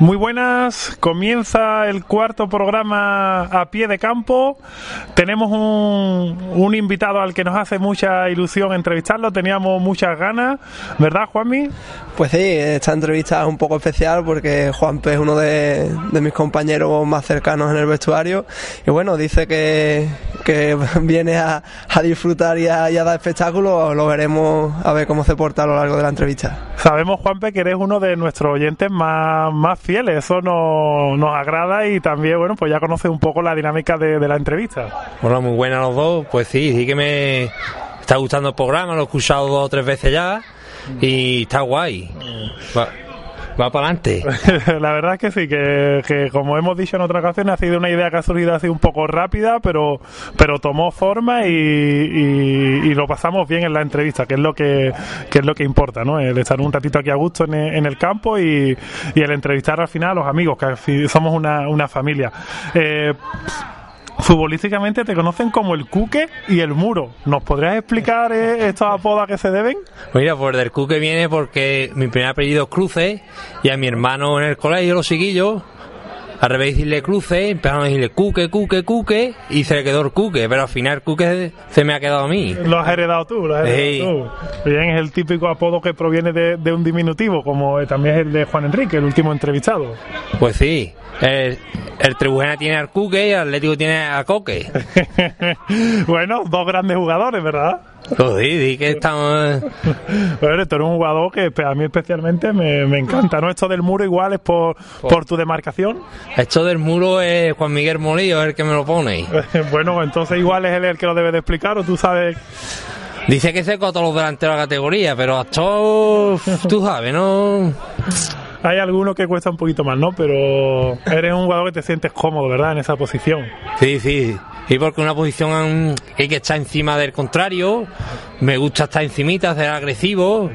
Muy buenas, comienza el cuarto programa a pie de campo. Tenemos un, un, invitado al que nos hace mucha ilusión entrevistarlo, teníamos muchas ganas, ¿verdad Juanmi? Pues sí, esta entrevista es un poco especial porque Juanpe es uno de, de mis compañeros más cercanos en el vestuario y bueno, dice que, que viene a, a disfrutar y a, y a, dar espectáculo, lo veremos a ver cómo se porta a lo largo de la entrevista. Sabemos Juanpe que eres uno de nuestros oyentes más, más fieles, eso nos, nos agrada y también, bueno, pues ya conoces un poco la dinámica de, de la entrevista. Bueno, muy buena los dos, pues sí, sí que me está gustando el programa, lo he escuchado dos o tres veces ya y está guay. Va, va para adelante. La verdad es que sí, que, que, como hemos dicho en otra ocasión, ha sido una idea que ha surgido así un poco rápida, pero, pero tomó forma y, lo pasamos bien en la entrevista, que es lo que, que es lo que importa, ¿no? El estar un ratito aquí a gusto en, el campo y, y, el entrevistar al final a los amigos, que somos una, una familia. Eh, futbolísticamente te conocen como el Cuque y el Muro. ¿Nos podrías explicar eh, estos apodos a qué se deben? Mira, pues del Cuque viene porque mi primer apellido es Cruce y a mi hermano en el colegio lo seguí yo. Al revés decirle cruce, empezaron a decirle cuque, cuque, cuque, y se le quedó el cuque, pero al final cuque se me ha quedado a mí. Lo has heredado tú, lo has heredado sí. tú. Bien, es el típico apodo que proviene de, de, un diminutivo, como también es el de Juan Enrique, el último entrevistado. Pues sí, el, el Trebujena tiene al cuque y el Atlético tiene a coque. bueno, dos grandes jugadores, ¿verdad? Pues sí, di que estamos. Bueno, tú eres un jugador que a mí especialmente me, me encanta, ¿no? Esto del muro igual es por, por, por tu demarcación. Esto del muro es Juan Miguel Molillo, es el que me lo pone. bueno, entonces igual es él el que lo debe de explicar, o tú sabes. Dice que seco a todos los delanteros de la categoría, pero a todos, tú sabes, ¿no? hay algunos que cuesta un poquito más, ¿no? Pero eres un jugador que te sientes cómodo, ¿verdad? En esa posición. Sí, sí. Y porque una posición hay que estar encima del contrario, me gusta estar encimita, ser agresivo,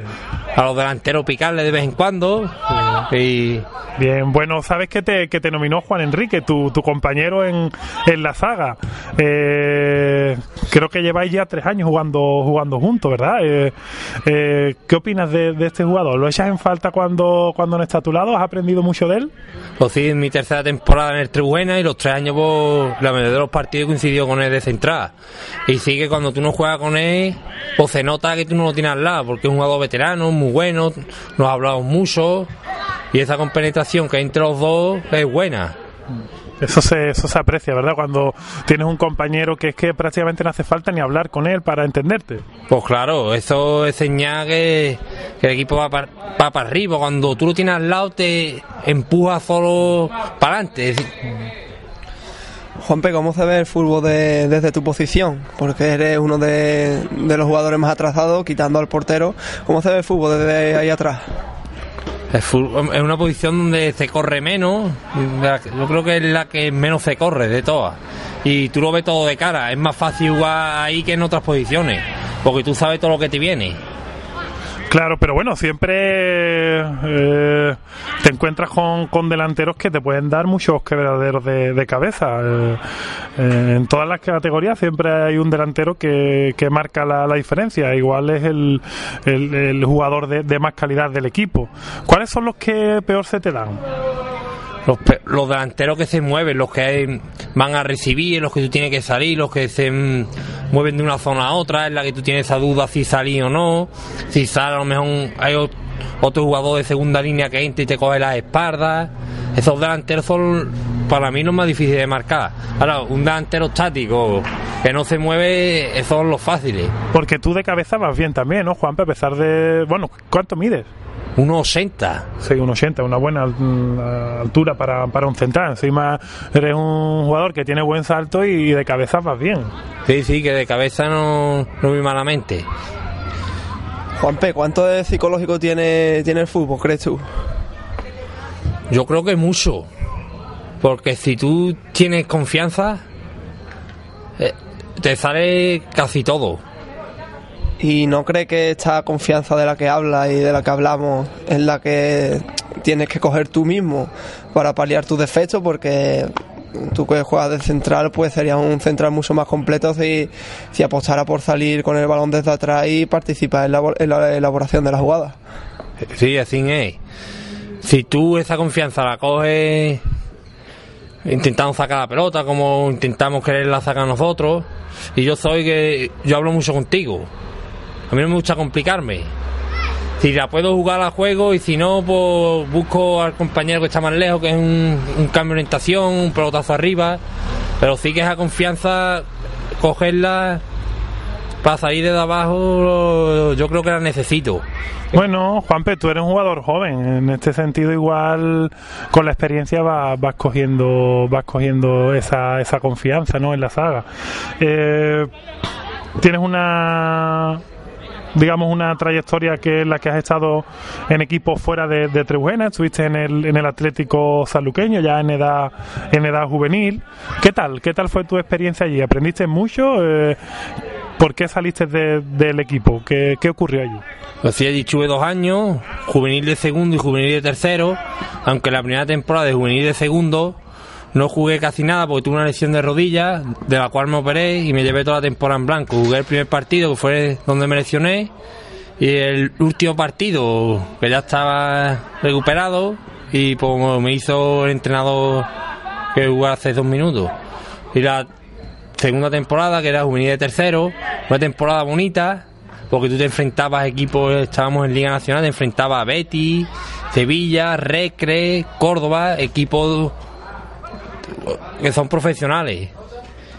a los delanteros picarle de vez en cuando. Y... Bien, bueno, sabes que te, que te nominó Juan Enrique, tu, tu compañero en, en la saga. Eh, creo que lleváis ya tres años jugando, jugando juntos, ¿verdad? Eh, eh, ¿Qué opinas de, este jugador? ¿Lo echas en falta cuando, cuando no está a tu lado? ¿Has aprendido mucho de él? Pues sí, en mi tercera temporada en el Tribuena y los tres años, pues, la mayoría de los partidos coincidió con él de central. Y sí que cuando tú no juegas con él, pues se nota que tú no lo tienes al lado, porque es un jugador veterano, muy bueno, nos hablamos mucho y esa compenetración que hay entre los dos es buena. Eso se, eso se aprecia, ¿verdad? Cuando tienes un compañero que es que prácticamente no hace falta ni hablar con él para entenderte. Pues claro, eso es señal que, que el equipo va para, va para arriba. Cuando tú lo tienes al lado, te empuja solo para adelante. Juanpe, ¿cómo se ve el fútbol de, desde tu posición? Porque eres uno de, de, los jugadores más atrasados, quitando al portero. ¿Cómo se ve el fútbol desde ahí atrás? Es una posición donde se corre menos. Yo creo que es la que menos se corre de todas. Y tú lo ves todo de cara. Es más fácil jugar ahí que en otras posiciones. Porque tú sabes todo lo que te viene. Claro, pero bueno, siempre eh, te encuentras con, con, delanteros que te pueden dar muchos quebraderos de, cabeza. Eh, eh, en todas las categorías siempre hay un delantero que, que marca la, la, diferencia. Igual es el, el, el jugador de, de, más calidad del equipo. ¿Cuáles son los que peor se te dan? Los, los, delanteros que se mueven, los que van a recibir, los que tú tienes que salir, los que se mueven de una zona a otra, en la que tú tienes esa duda si salir o no, si sale a lo mejor hay otro jugador de segunda línea que entra y te coge las espaldas. Esos delanteros son para mí los más difíciles de marcar. Ahora, un delantero estático que no se mueve, esos son los fáciles. Porque tú de cabeza vas bien también, ¿no, Juan? A pesar de. Bueno, ¿cuánto mides? 1,80. Sí, 1,80, una buena altura para, para un central. Encima eres un jugador que tiene buen salto y de cabeza vas bien. Sí, sí, que de cabeza no, no muy malamente. Juanpe, ¿cuánto de psicológico tiene, tiene el fútbol, crees tú? Yo creo que mucho. Porque si tú tienes confianza, eh, te sale casi todo. ¿Y no cree que esta confianza de la que habla y de la que hablamos es la que tienes que coger tú mismo para paliar tus defectos? Porque tú que juegas de central, pues sería un central mucho más completo si, si apostara por salir con el balón desde atrás y participar en la, elaboración de la jugada. Sí, así es. si tú esa confianza la coges intentando sacar la pelota como intentamos quererla sacar nosotros, y yo soy que yo hablo mucho contigo. A mí no me gusta complicarme. Si la puedo jugar a juego y si no, pues busco al compañero que está más lejos, que es un, cambio de orientación, un pelotazo arriba. Pero sí que esa confianza, cogerla para salir de abajo, yo creo que la necesito. Bueno, Juanpe, tú eres un jugador joven. En este sentido, igual con la experiencia vas, vas cogiendo, vas cogiendo esa, esa confianza, ¿no? En la saga. Eh, tienes una digamos una trayectoria que es la que has estado en equipos fuera de, de estuviste en el, en el Atlético Sanluqueño ya en edad en edad juvenil. ¿Qué tal? ¿Qué tal fue tu experiencia allí? ¿Aprendiste mucho? Eh, ¿Por qué saliste de- del equipo? ¿Qué, ¿Qué ocurrió allí? Pues sí, allí dos años, juvenil de segundo y juvenil de tercero, aunque la primera temporada de juvenil de segundo no jugué casi nada porque tuve una lesión de rodilla, de la cual me operé y me llevé toda la temporada en blanco. Jugué el primer partido, que fue donde me lesioné, y el último partido, que ya estaba recuperado, y pues me hizo el entrenador que jugué hace dos minutos. Y la segunda temporada, que era juvenil de tercero, una temporada bonita, porque tú te enfrentabas a equipos, estábamos en Liga Nacional, te enfrentabas a Betis, Sevilla, Recre, Córdoba, equipos que son profesionales.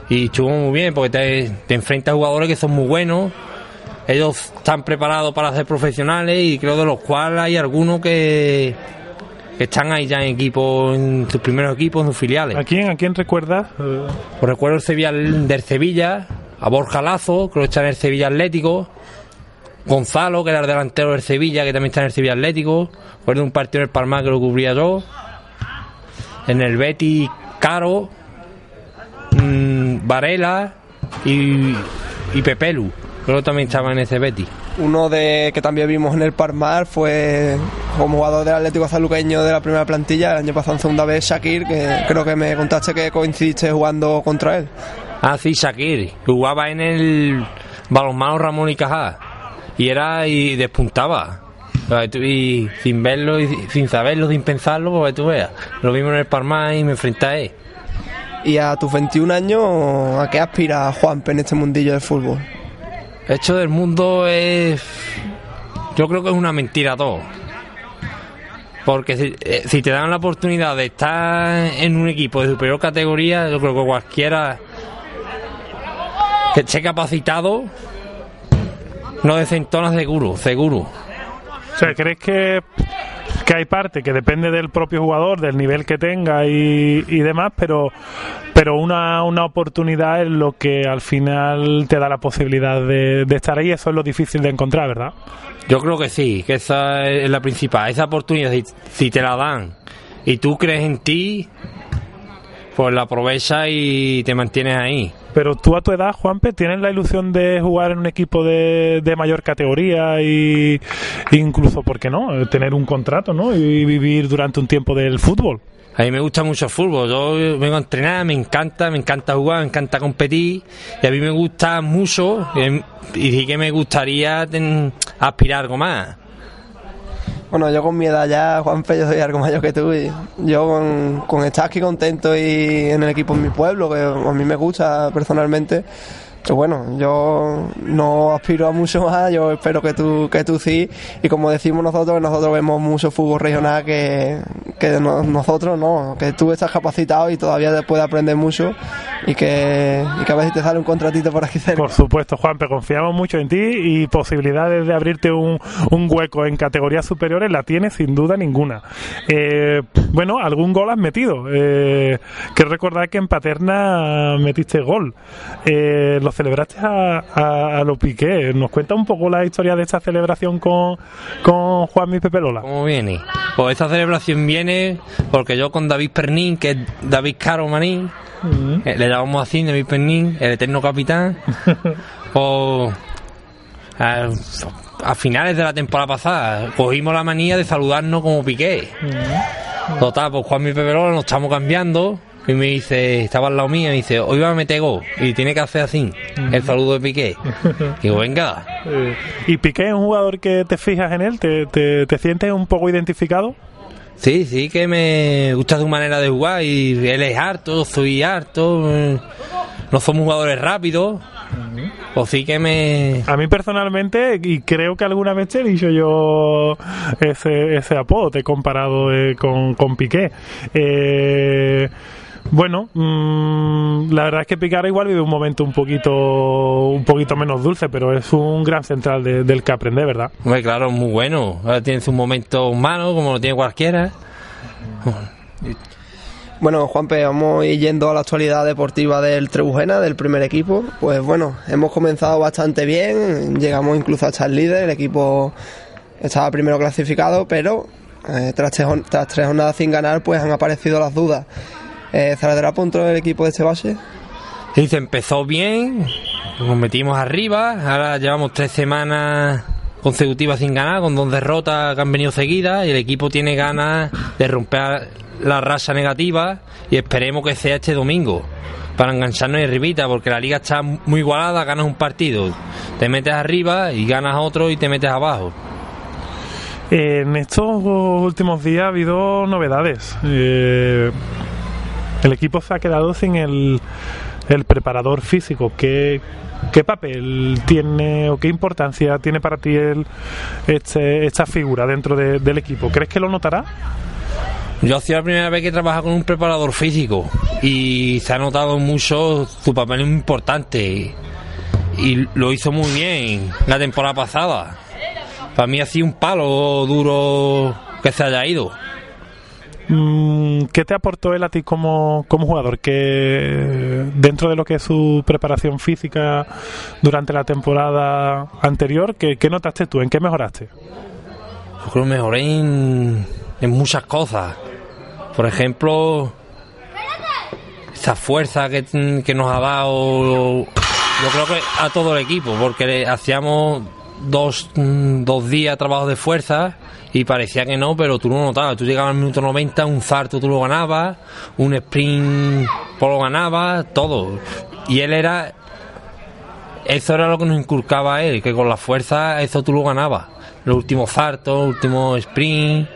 Y estuvo muy bien, porque te, te enfrentas a jugadores que son muy buenos, ellos están preparados para ser profesionales y creo de los cuales hay algunos que, que están ahí ya en equipos, en sus primeros equipos, en sus filiales. ¿A quién, a quién recuerdas? Pues recuerdo el Sevilla del Sevilla, a Borja Lazo, creo que está en el Sevilla Atlético, Gonzalo, que era el delantero del Sevilla, que también está en el Sevilla Atlético, recuerdo un partido en el Palmar que lo cubría yo, en el Betty Caro, mm, Varela y, y Pepelu, creo que también estaba en ese Betty. Uno de que también vimos en el Parmar fue como jugador del Atlético Sanluqueño de la primera plantilla, el año pasado en segunda vez Shakir, que creo que me contaste que coincidiste jugando contra él. Ah, sí, Shakir. Jugaba en el balonmano Ramón y Cajá. Y era y despuntaba. Para que tú- Y sin verlo, y sin saberlo, sin pensarlo, pues tú veas. Lo mismo en el Parmar y me enfrenté a él. Y a tus 21 años, ¿a qué aspira Juanpe en este mundillo del fútbol? Esto del mundo es. Yo creo que es una mentira todo. Porque si, eh, si te dan la oportunidad de estar en un equipo de superior categoría, yo creo que cualquiera que esté capacitado no desentona seguro, seguro. O sea, ¿crees que, que hay parte que depende del propio jugador, del nivel que tenga y, y demás, pero, pero una, una oportunidad es lo que al final te da la posibilidad de, estar ahí? Eso es lo difícil de encontrar, ¿verdad? Yo creo que sí, que esa es la principal. Esa oportunidad, si, si te la dan y tú crees en ti, pues la aprovechas y te mantienes ahí. Pero tú a tu edad, Juanpe, ¿tienes la ilusión de jugar en un equipo de, de mayor categoría y incluso, ¿por qué no? Tener un contrato, ¿no? Y vivir durante un tiempo del fútbol. A mí me gusta mucho el fútbol, yo vengo a entrenar, me encanta, me encanta jugar, me encanta competir y a mí me gusta mucho eh, y sí que me gustaría ten- aspirar algo más. Bueno, yo con mi edad ya, Juanpe, yo soy algo mayor que tú. Y yo con, con estar aquí contento y en el equipo en mi pueblo, que a mí me gusta personalmente, que bueno, yo no aspiro a mucho más, yo espero que tú, que tú sí. Y como decimos nosotros, nosotros vemos mucho fútbol regional que, que no- nosotros no, que tú estás capacitado y todavía te puedes aprender mucho y que, y que a si te sale un contratito por aquí cerca. Por supuesto, Juanpe, confiamos mucho en ti y posibilidades de abrirte un, un hueco en categorías superiores la tienes sin duda ninguna. Eh, bueno, algún gol has metido. Eh, quiero recordar que en Paterna metiste gol. Eh, lo celebraste a, a, a lo Piqué. ¿Nos cuenta un poco la historia de esta celebración con, con Juan y Pepe Lola? ¿Cómo viene? Pues esta celebración viene porque yo con David Pernín, que es David Caro Manín, eh, le llamamos así, David Pernín, el eterno capitán, pues a, a finales de la temporada pasada cogimos la manía de saludarnos como Piqué. Total, pues Juan y Pepe Lola nos estamos cambiando y me dice, estaba al lado mío y me dice, hoy va a meter gol y tiene que hacer así, el saludo de Piqué. Digo, venga, Eh, ¿Y Piqué es un jugador que te fijas en él? ¿Te, te, te sientes un poco identificado? Sí, sí, que me gusta su manera de jugar y él es harto, soy harto, eh, no somos jugadores rápidos. O sí que me... A mí personalmente, y creo que alguna vez te he dicho yo ese, ese apodo, te he comparado eh, con, con Piqué. Eh, bueno, mmm, la verdad es que Picara igual vive un momento un poquito un poquito menos dulce, pero es un gran central de, del que aprende, ¿verdad? Hombre, claro, muy bueno. Ahora tiene su momento humano, como lo tiene cualquiera. Bueno, Juanpe, vamos a ir yendo a la actualidad deportiva del Trebujena, del primer equipo. Pues bueno, hemos comenzado bastante bien, llegamos incluso a estar líder, el equipo estaba primero clasificado, pero eh, tras, tres, tras tres jornadas sin ganar, pues han aparecido las dudas. Eh, ¿Zaradera punto el equipo de este base? Se empezó bien, nos metimos arriba, ahora llevamos tres semanas consecutivas sin ganar, con dos derrotas que han venido seguidas y el equipo tiene ganas de romper la racha negativa y esperemos que sea este domingo para engancharnos en ribita porque la liga está muy igualada, ganas un partido, te metes arriba y ganas otro y te metes abajo. En estos últimos días ha habido novedades. Eh, el equipo se ha quedado sin el, preparador físico. ¿Qué, ¿Qué papel tiene o qué importancia tiene para ti el, este, esta figura dentro de, del equipo? ¿Crees que lo notará? Yo ha sido la primera vez que trabaja con un preparador físico y se ha notado mucho su papel importante y lo hizo muy bien la temporada pasada. Para mí ha sido un palo duro que se haya ido. ¿Qué te aportó él a ti como, como jugador? Que dentro de lo que es su preparación física durante la temporada anterior, ¿qué, notaste tú? ¿En qué mejoraste? Yo creo que mejoré en, en muchas cosas. Por ejemplo, esa fuerza que, que, nos ha dado, yo creo que a todo el equipo, porque hacíamos dos, dos días trabajo de fuerza y parecía que no, pero tú lo notabas. Tú llegabas al minuto 90, un zarto tú lo ganabas, un sprint pues lo ganabas, todo. Y él era. Eso era lo que nos inculcaba a él, que con la fuerza eso tú lo ganabas. Los últimos zartos, últimos sprint.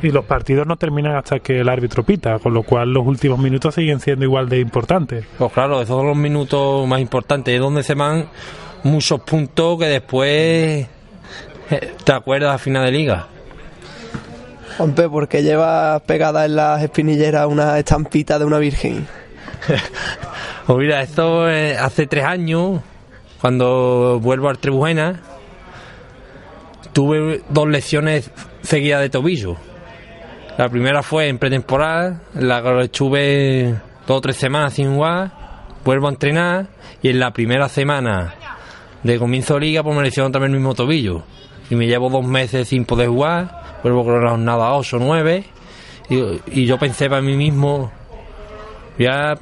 Y los partidos no terminan hasta que el árbitro pita, con lo cual los últimos minutos siguen siendo igual de importantes. Pues claro, esos son los minutos más importantes, es donde se van muchos puntos que después te acuerdas a final de liga. Juanpe, ¿por qué llevas pegada en las espinilleras una estampita de una virgen? pues mira, esto hace tres años, cuando vuelvo al Trebujena, tuve dos lesiones seguidas de tobillo. La primera fue en pretemporada, la que estuve dos o tres semanas sin jugar, vuelvo a entrenar y en la primera semana de comienzo de liga pues me lesionaron también el mismo tobillo. Y me llevo dos meses sin poder jugar, vuelvo con la jornada 8 o 9 y, yo pensé para mí mismo voy a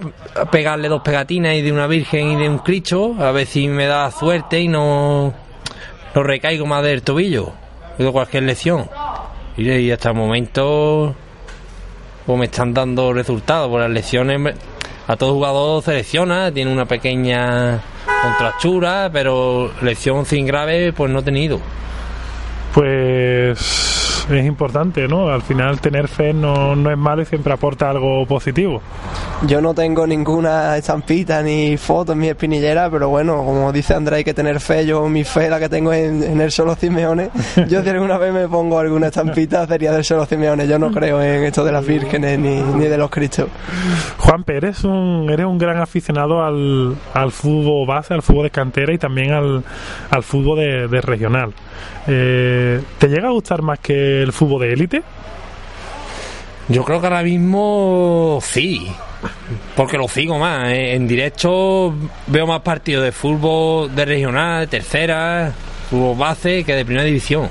pegarle dos pegatinas y de una virgen y de un cristo a ver si me da suerte y no, no recaigo más del tobillo de cualquier lesión. Y, hasta el momento pues me están dando resultados por las lesiones a todo jugador se lesiona tiene una pequeña contractura pero lesión sin grave pues no he tenido pues es importante, ¿no? Al final tener fe no, no, es malo y siempre aporta algo positivo. Yo no tengo ninguna estampita ni foto en mi espinillera, pero bueno, como dice André, hay que tener fe. Yo mi fe la que tengo en, en el solo Simeone. Yo si alguna vez me pongo alguna estampita sería del solo Simeone. Yo no creo en esto de las vírgenes ni, ni de los cristos. Juanpe, eres un, eres un gran aficionado al, al fútbol base, al fútbol de cantera y también al, al fútbol de, de regional. Eh, ¿Te llega a gustar más que el fútbol de élite? Yo creo que ahora mismo sí, porque lo sigo más. En directo veo más partidos de fútbol de regional, de tercera, fútbol base que de primera división.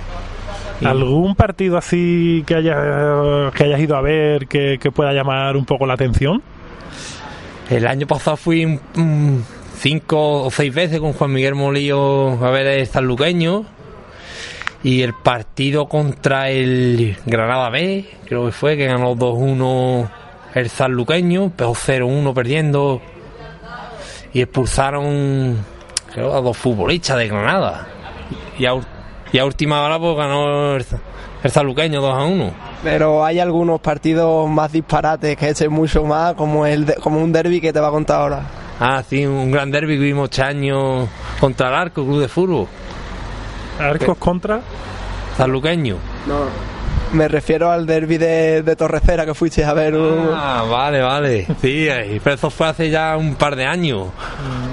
¿Algún partido así que hayas, que hayas ido a ver que, que pueda llamar un poco la atención? El año pasado fui um, cinco o seis veces con Juan Miguel Molillo a ver el sanluqueño y el partido contra el Granada B, creo que fue, que ganó 2-1 el sanluqueño, pero 0-1 perdiendo y expulsaron creo, a dos futbolistas de Granada. Y a, y a última hora pues ganó el, el sanluqueño 2-1. Pero hay algunos partidos más disparates que echen mucho más, como el de- como un derby que te va a contar ahora. Ah, sí, un gran derby que vimos este año contra el Arco, Club de Fútbol, Arcos contra. sanluqueño. Me refiero al derby de, de Torrecera que fuiste a ver. un- Ah, vale, vale. Sí, eh, pero eso fue hace ya un par de años.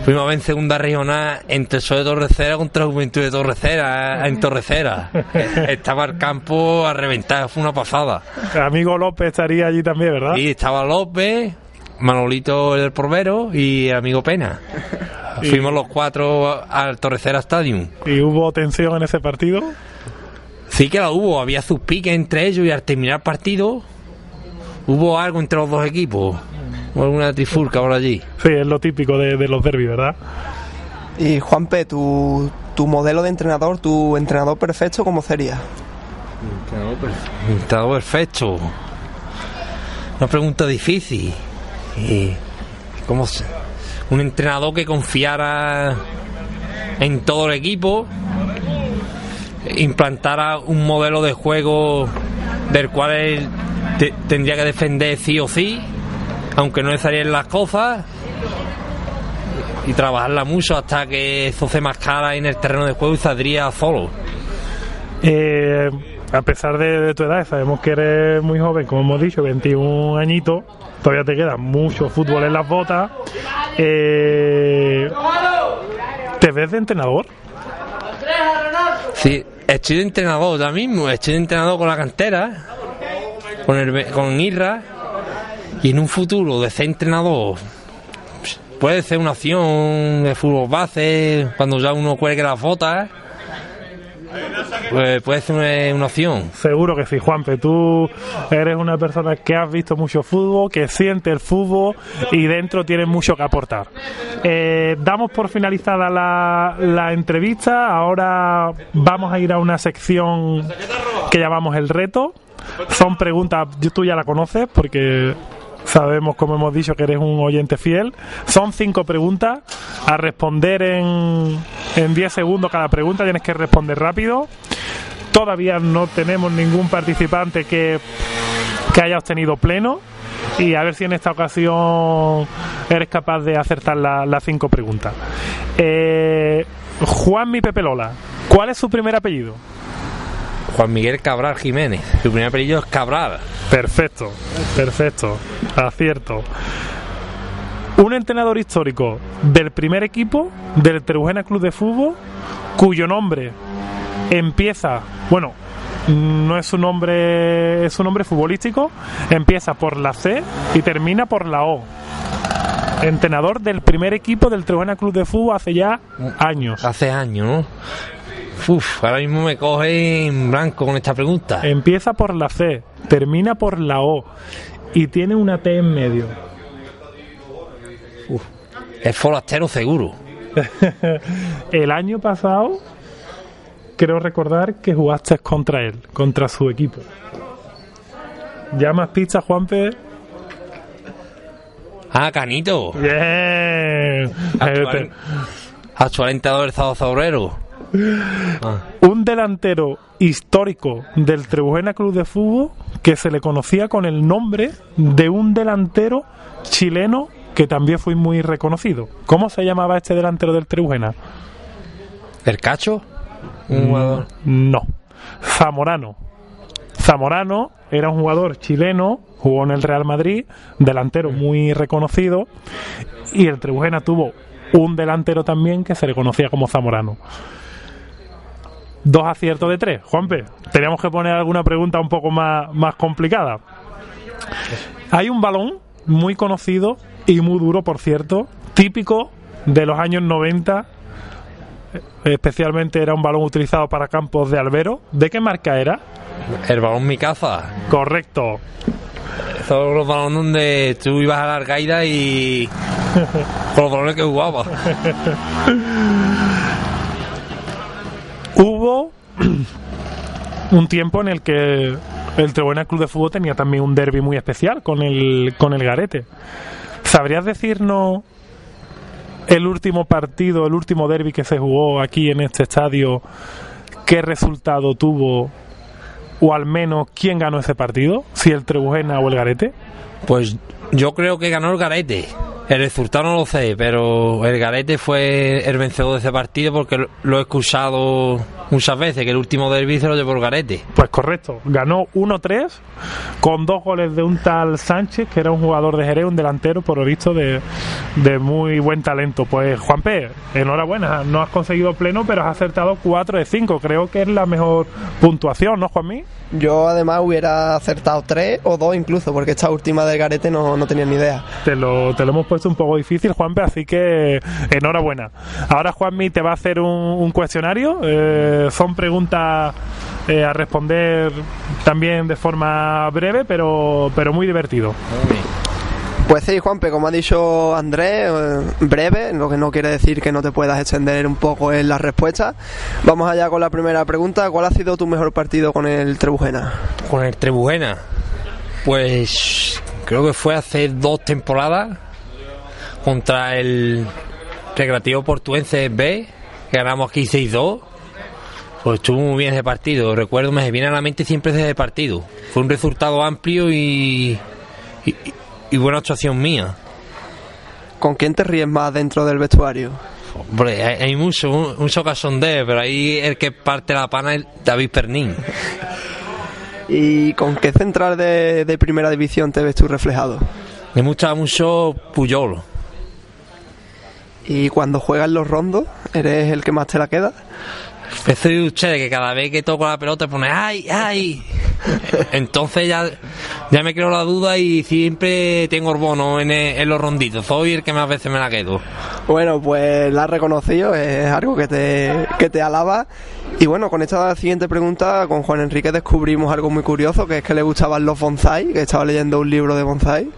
Fuimos a ver en segunda regional entre el Sol de Torrecera contra el Juventud de Torrecera, eh, en Torrecera. Estaba el campo a reventar, fue una pasada. Amigo López estaría allí también, ¿verdad? Y estaba López, Manolito el Porvero y el amigo Pena. Fuimos los cuatro al Torrecera Stadium. Y hubo tensión en ese partido. Sí que la hubo, había sus piques entre ellos y al terminar el partido hubo algo entre los dos equipos. Hubo alguna trifulca por allí. Sí, es lo típico de, de los derbis, ¿verdad? Y Juanpe, tu, tu modelo de entrenador, tu entrenador perfecto, ¿cómo sería? Entrenador perfecto. Una pregunta difícil. Y, ¿Cómo se- Un entrenador que confiara en todo el equipo, implantara un modelo de juego del cual él te- tendría que defender sí o sí, aunque no le salieran las cosas, y trabajarla mucho hasta que eso se mascara en el terreno de juego y saldría solo. Eh, a pesar de, tu edad, sabemos que eres muy joven, como hemos dicho, 21 añitos. Todavía te queda mucho fútbol en las botas. Eh, ¿Te ves de entrenador? Sí, estoy de entrenador ahora mismo, estoy de entrenador con la cantera, con, el, con Irra, y en un futuro de ser entrenador puede ser una opción de fútbol base, cuando ya uno cuelgue las botas, pues puede ser una, opción. Seguro que sí, Juanpe. Tú eres una persona que has visto mucho fútbol, que siente el fútbol y dentro tienes mucho que aportar. Eh, damos por finalizada la, la entrevista. Ahora vamos a ir a una sección que llamamos el reto. Son preguntas, tú ya la conoces porque sabemos, como hemos dicho, que eres un oyente fiel. Son cinco preguntas a responder en, en 10 segundos cada pregunta. Tienes que responder rápido. Todavía no tenemos ningún participante que, que haya obtenido pleno. Y a ver si en esta ocasión eres capaz de acertar la- las cinco preguntas. Eh, Juan Mi Pepe Lola, ¿cuál es su primer apellido? Juan Miguel Cabral Jiménez, su primer apellido es Cabral. Perfecto, perfecto, acierto. Un entrenador histórico del primer equipo del Trujena Club de Fútbol, cuyo nombre empieza, bueno, no es su nombre, es su nombre futbolístico, empieza por la C y termina por la O. Entrenador del primer equipo del Trujena Club de Fútbol hace ya años. Hace años, ¿no? Uf, ahora mismo me coge en blanco con esta pregunta. Empieza por la C, termina por la O y tiene una T en medio. Es forastero seguro. El año pasado, creo recordar que jugaste contra él, contra su equipo. ¿Ya más pistas, Juanpe? Ah, Canito. Bien. Actual, actual entrenador del. Un delantero histórico del Trebujena Club de Fútbol que se le conocía con el nombre de un delantero chileno que también fue muy reconocido. ¿Cómo se llamaba este delantero del Trebujena? ¿El Cacho? Un jugador. No. Zamorano. Zamorano era un jugador chileno, jugó en el Real Madrid, delantero muy reconocido, y el Trebujena tuvo un delantero también que se le conocía como Zamorano. Dos aciertos de tres. Juanpe, teníamos que poner alguna pregunta un poco más, más complicada. Hay un balón muy conocido y muy duro, por cierto, típico de los años 90 especialmente era un balón utilizado para campos de albero. ¿De qué marca era? El balón mi caza. Correcto. Son los balones donde tú ibas a la arcaida y. con los balones que jugabas. Hubo un tiempo en el que el Trebuena Club de Fútbol tenía también un derby muy especial con el, con el Garete. ¿Sabrías decirnos el último partido, el último derby que se jugó aquí en este estadio, qué resultado tuvo o al menos quién ganó ese partido? Si el Trebujena o el Garete. Pues yo creo que ganó el Garete. El resultado no lo sé, pero el Garete fue el vencedor de ese partido porque lo he escuchado muchas veces, que el último derby se lo llevó el Garete. Pues correcto, ganó 1-3 con dos goles de un tal Sánchez, que era un jugador de Jerez, un delantero, por lo visto, de, de muy buen talento. Pues Juan P., enhorabuena, no has conseguido pleno, pero has acertado 4 de 5. Creo que es la mejor puntuación, ¿no, Juanmi? Yo además hubiera acertado 3 o 2 incluso, porque esta última del Garete no, no tenía ni idea. Te lo, te lo hemos puesto un poco difícil, Juanpe, así que enhorabuena. Ahora Juanmi te va a hacer un, un cuestionario. Eh, son preguntas eh, a responder también de forma breve, pero, pero muy divertido. Pues sí, Juanpe, como ha dicho Andrés, eh, breve, lo que no quiere decir que no te puedas extender un poco en las respuestas. Vamos allá con la primera pregunta. ¿Cuál ha sido tu mejor partido con el Trebujena? Con el Trebujena, pues creo que fue hace dos temporadas contra el Recreativo Portuense B, que ganamos aquí 6-2. Pues estuvo muy bien ese partido. Recuerdo, me viene a la mente siempre ese partido. Fue un resultado amplio y, y, y buena actuación mía. ¿Con quién te ríes más dentro del vestuario? Hombre, hay, hay mucho, mucho casondeo, pero ahí el que parte la pana es David Pernín. ¿Y con qué central de, de primera división te ves tú reflejado? Me gusta mucho Puyol. ¿Y cuando juegas los rondos, eres el que más te la queda? Pues soy usted que cada vez que toco la pelota pone ¡ay, ay! Entonces ya, ya me creo la duda y siempre tengo orbono en, el- en los ronditos. Soy el que más veces me la quedo. Bueno, pues la has reconocido, es algo que te, que te alaba. Y bueno, con esta siguiente pregunta, con Juan Enrique descubrimos algo muy curioso, que es que le gustaban los bonsai, que estaba leyendo un libro de bonsai.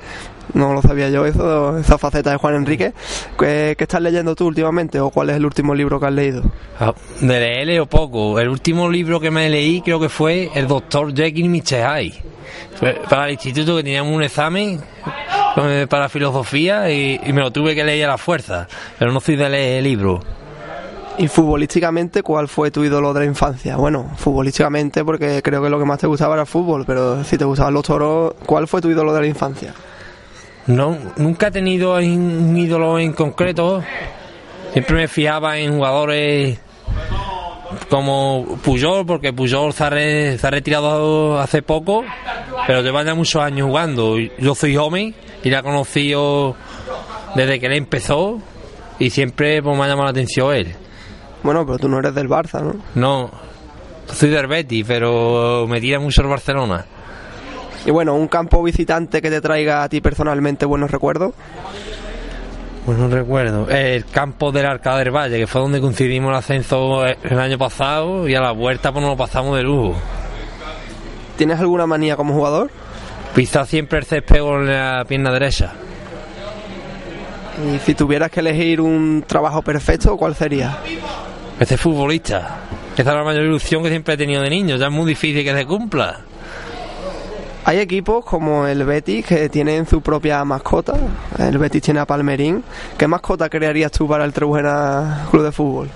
No lo sabía yo eso, esa faceta de Juan Enrique. ¿Qué, qué estás leyendo tú últimamente o cuál es el último libro que has leído? Ah, De leer leo poco. El último libro que me leí creo que fue El Doctor Jekyll y Mr. Hyde. Para el instituto que teníamos un examen eh, para filosofía y, y me lo tuve que leer a la fuerza. Pero no soy de leer libros. Y futbolísticamente, ¿cuál fue tu ídolo de la infancia? Bueno, futbolísticamente porque creo que lo que más te gustaba era el fútbol, pero si te gustaban los toros, ¿cuál fue tu ídolo de la infancia? No, nunca he tenido en- un ídolo en concreto. Siempre me fiaba en jugadores como Puyol, porque Puyol se ha, re- se ha retirado hace poco, pero lleva ya muchos años jugando. Yo soy joven y la he conocido desde que él empezó y siempre pues, me ha llamado la atención él. Bueno, pero tú no eres del Barça, ¿no? No, soy del Betis, pero me tira mucho el Barcelona. Y bueno, un campo visitante que te traiga a ti personalmente buenos recuerdos. Pues no recuerdo. El campo del Arcada del Valle, que fue donde coincidimos el ascenso el año pasado y a la vuelta pues nos lo pasamos de lujo. ¿Tienes alguna manía como jugador? Pisa siempre el césped con la pierna derecha. Y si tuvieras que elegir un trabajo perfecto, ¿cuál sería? Este futbolista. Esa es la mayor ilusión que siempre he tenido de niño. Ya es muy difícil que se cumpla. Hay equipos como el Betis que tienen su propia mascota. El Betis tiene a Palmerín. ¿Qué mascota crearías tú para el Trebujena Club de Fútbol?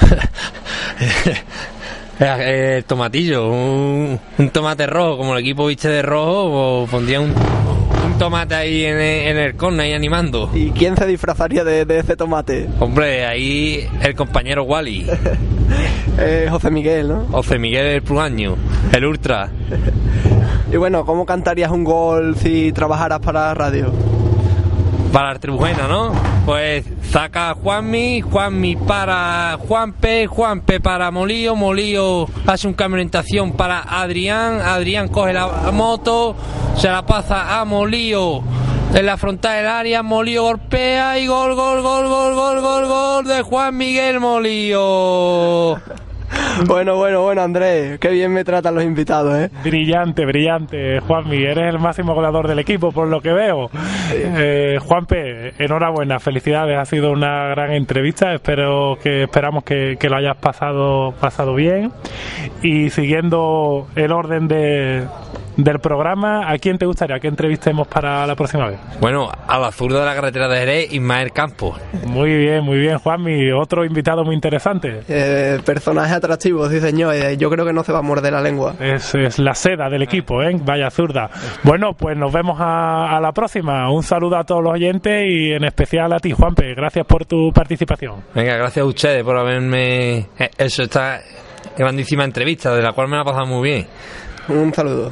Eh, El tomatillo, un, un tomate rojo, como el equipo viste de rojo, pondría un, un tomate ahí en el, en el corner ahí animando. ¿Y quién se disfrazaría de, de ese tomate? Hombre, ahí el compañero Wally, Eh, José Miguel, ¿no? José Miguel del Pluaño, el Ultra. Y bueno, ¿cómo cantarías un gol si trabajaras para la radio? para el Tribujena, ¿no? Pues saca Juanmi, Juanmi para Juanpe, Juanpe para Molío, Molío hace un cambio de orientación para Adrián, Adrián coge la moto, se la pasa a Molío en la frontal del área, Molío golpea y gol, gol, gol, gol, gol, gol, gol de Juan Miguel Molío. Bueno, bueno, bueno, Andrés, qué bien me tratan los invitados, ¿eh? Brillante, brillante, Juanmi. Eres el máximo goleador del equipo, por lo que veo. Eh, Juanpe, enhorabuena, felicidades. Ha sido una gran entrevista. Espero que esperamos que, que lo hayas pasado, pasado bien. Y siguiendo el orden de, del programa, ¿a quién te gustaría que entrevistemos para la próxima vez? Bueno, a la zurda de la carretera de Jerez, Ismael Campos. Muy bien, muy bien, Juanmi. Otro invitado muy interesante. Eh, personaje atractivo, sí señor. Eh, yo creo que no se va a morder la lengua. Es, es la seda del equipo, ¿eh? Vaya zurda. Bueno, pues nos vemos a, a la próxima. Un saludo a todos los oyentes y en especial a ti, Juanpe. Gracias por tu participación. Venga, gracias a ustedes por haberme eh, hecho esta grandísima entrevista, de la cual me la ha pasado muy bien. Un saludo.